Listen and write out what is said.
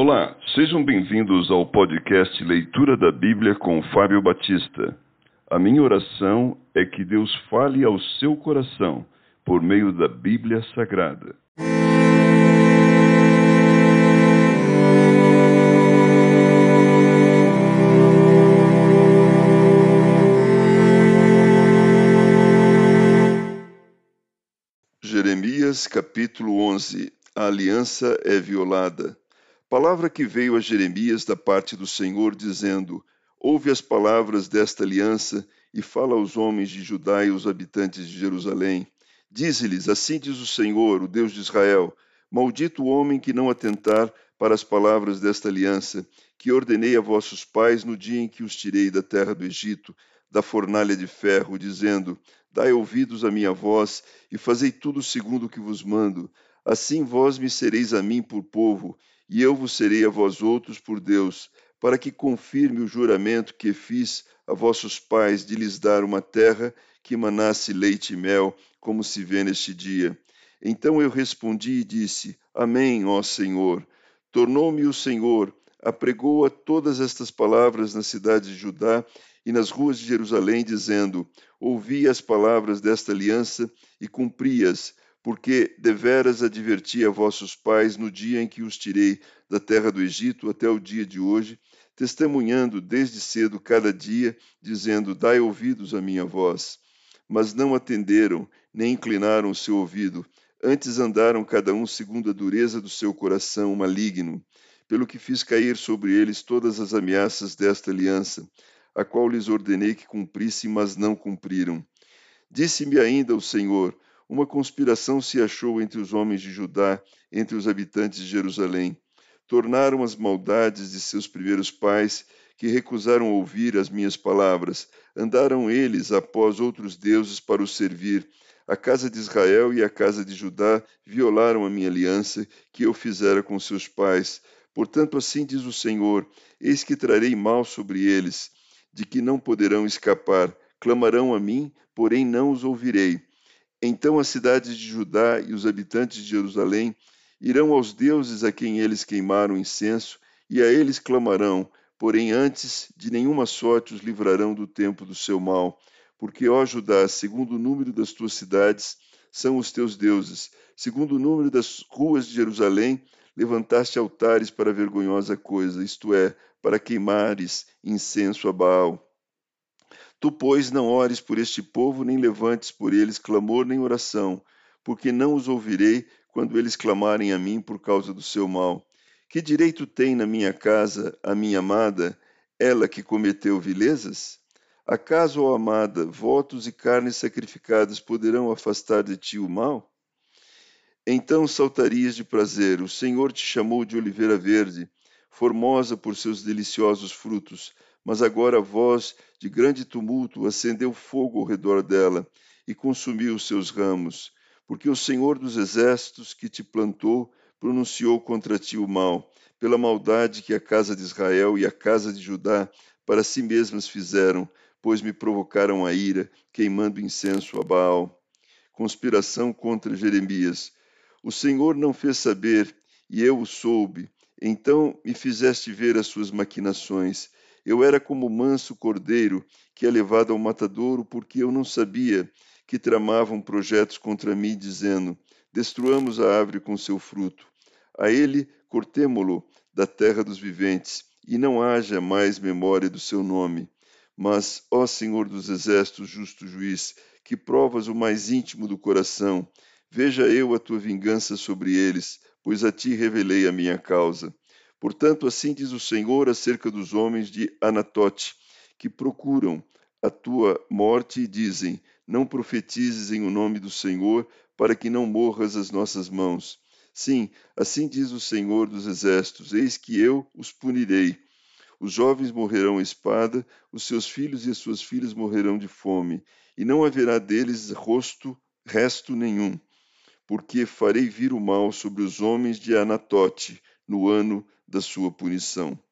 Olá, sejam bem-vindos ao podcast Leitura da Bíblia com Fábio Batista. A minha oração é que Deus fale ao seu coração por meio da Bíblia Sagrada. Jeremias capítulo 11 A aliança é violada. Palavra que veio a Jeremias da parte do Senhor, dizendo: Ouve as palavras desta aliança e fala aos homens de Judá e aos habitantes de Jerusalém. Dize-lhes: Assim diz o Senhor, o Deus de Israel: Maldito o homem que não atentar para as palavras desta aliança, que ordenei a vossos pais no dia em que os tirei da terra do Egito, da fornalha de ferro, dizendo: Dai ouvidos à minha voz e fazei tudo segundo o que vos mando. Assim vós me sereis a mim por povo, e eu vos serei a vós outros por Deus, para que confirme o juramento que fiz a vossos pais de lhes dar uma terra que manasse leite e mel, como se vê neste dia. Então eu respondi e disse: Amém, ó Senhor. Tornou-me o Senhor, apregoa todas estas palavras na cidade de Judá e nas ruas de Jerusalém, dizendo: Ouvi as palavras desta aliança e cumpri-as, porque deveras adverti a vossos pais no dia em que os tirei da terra do Egito até o dia de hoje, testemunhando desde cedo cada dia, dizendo: Dai ouvidos à minha voz. Mas não atenderam, nem inclinaram o seu ouvido, antes andaram cada um segundo a dureza do seu coração maligno, pelo que fiz cair sobre eles todas as ameaças desta aliança a qual lhes ordenei que cumprissem, mas não cumpriram. Disse-me ainda o Senhor: Uma conspiração se achou entre os homens de Judá, entre os habitantes de Jerusalém. Tornaram as maldades de seus primeiros pais, que recusaram ouvir as minhas palavras. Andaram eles após outros deuses para os servir. A casa de Israel e a casa de Judá violaram a minha aliança que eu fizera com seus pais. Portanto, assim diz o Senhor: Eis que trarei mal sobre eles de que não poderão escapar. Clamarão a mim, porém não os ouvirei. Então as cidades de Judá e os habitantes de Jerusalém irão aos deuses a quem eles queimaram incenso, e a eles clamarão, porém antes de nenhuma sorte os livrarão do tempo do seu mal. Porque, ó Judá, segundo o número das tuas cidades, são os teus deuses. Segundo o número das ruas de Jerusalém, levantaste altares para vergonhosa coisa, isto é, para queimares incenso a Baal. Tu, pois, não ores por este povo, nem levantes por eles clamor nem oração, porque não os ouvirei quando eles clamarem a mim por causa do seu mal. Que direito tem na minha casa a minha amada, ela que cometeu vilezas? Acaso, ó amada, votos e carnes sacrificadas poderão afastar de ti o mal? Então saltarias de prazer, o Senhor te chamou de oliveira verde, formosa por seus deliciosos frutos. Mas agora a voz de grande tumulto acendeu fogo ao redor dela e consumiu os seus ramos, porque o Senhor dos exércitos que te plantou pronunciou contra ti o mal, pela maldade que a casa de Israel e a casa de Judá para si mesmas fizeram, pois me provocaram a ira, queimando incenso a Baal. Conspiração contra Jeremias. O Senhor não fez saber, e eu o soube, então me fizeste ver as suas maquinações. Eu era como manso cordeiro que é levado ao matadouro, porque eu não sabia que tramavam projetos contra mim, dizendo: Destruamos a árvore com seu fruto. A ele cortemo-lo da terra dos viventes, e não haja mais memória do seu nome. Mas, ó Senhor dos exércitos, justo juiz, que provas o mais íntimo do coração, veja eu a tua vingança sobre eles, pois a ti revelei a minha causa. Portanto, assim diz o Senhor acerca dos homens de Anatote, que procuram a tua morte e dizem: Não profetizes em o nome do Senhor, para que não morras às nossas mãos. Sim, assim diz o Senhor dos exércitos: Eis que eu os punirei. Os jovens morrerão à espada, os seus filhos e as suas filhas morrerão de fome, e não haverá deles rosto, resto nenhum porque farei vir o mal sobre os homens de Anatote no ano da sua punição.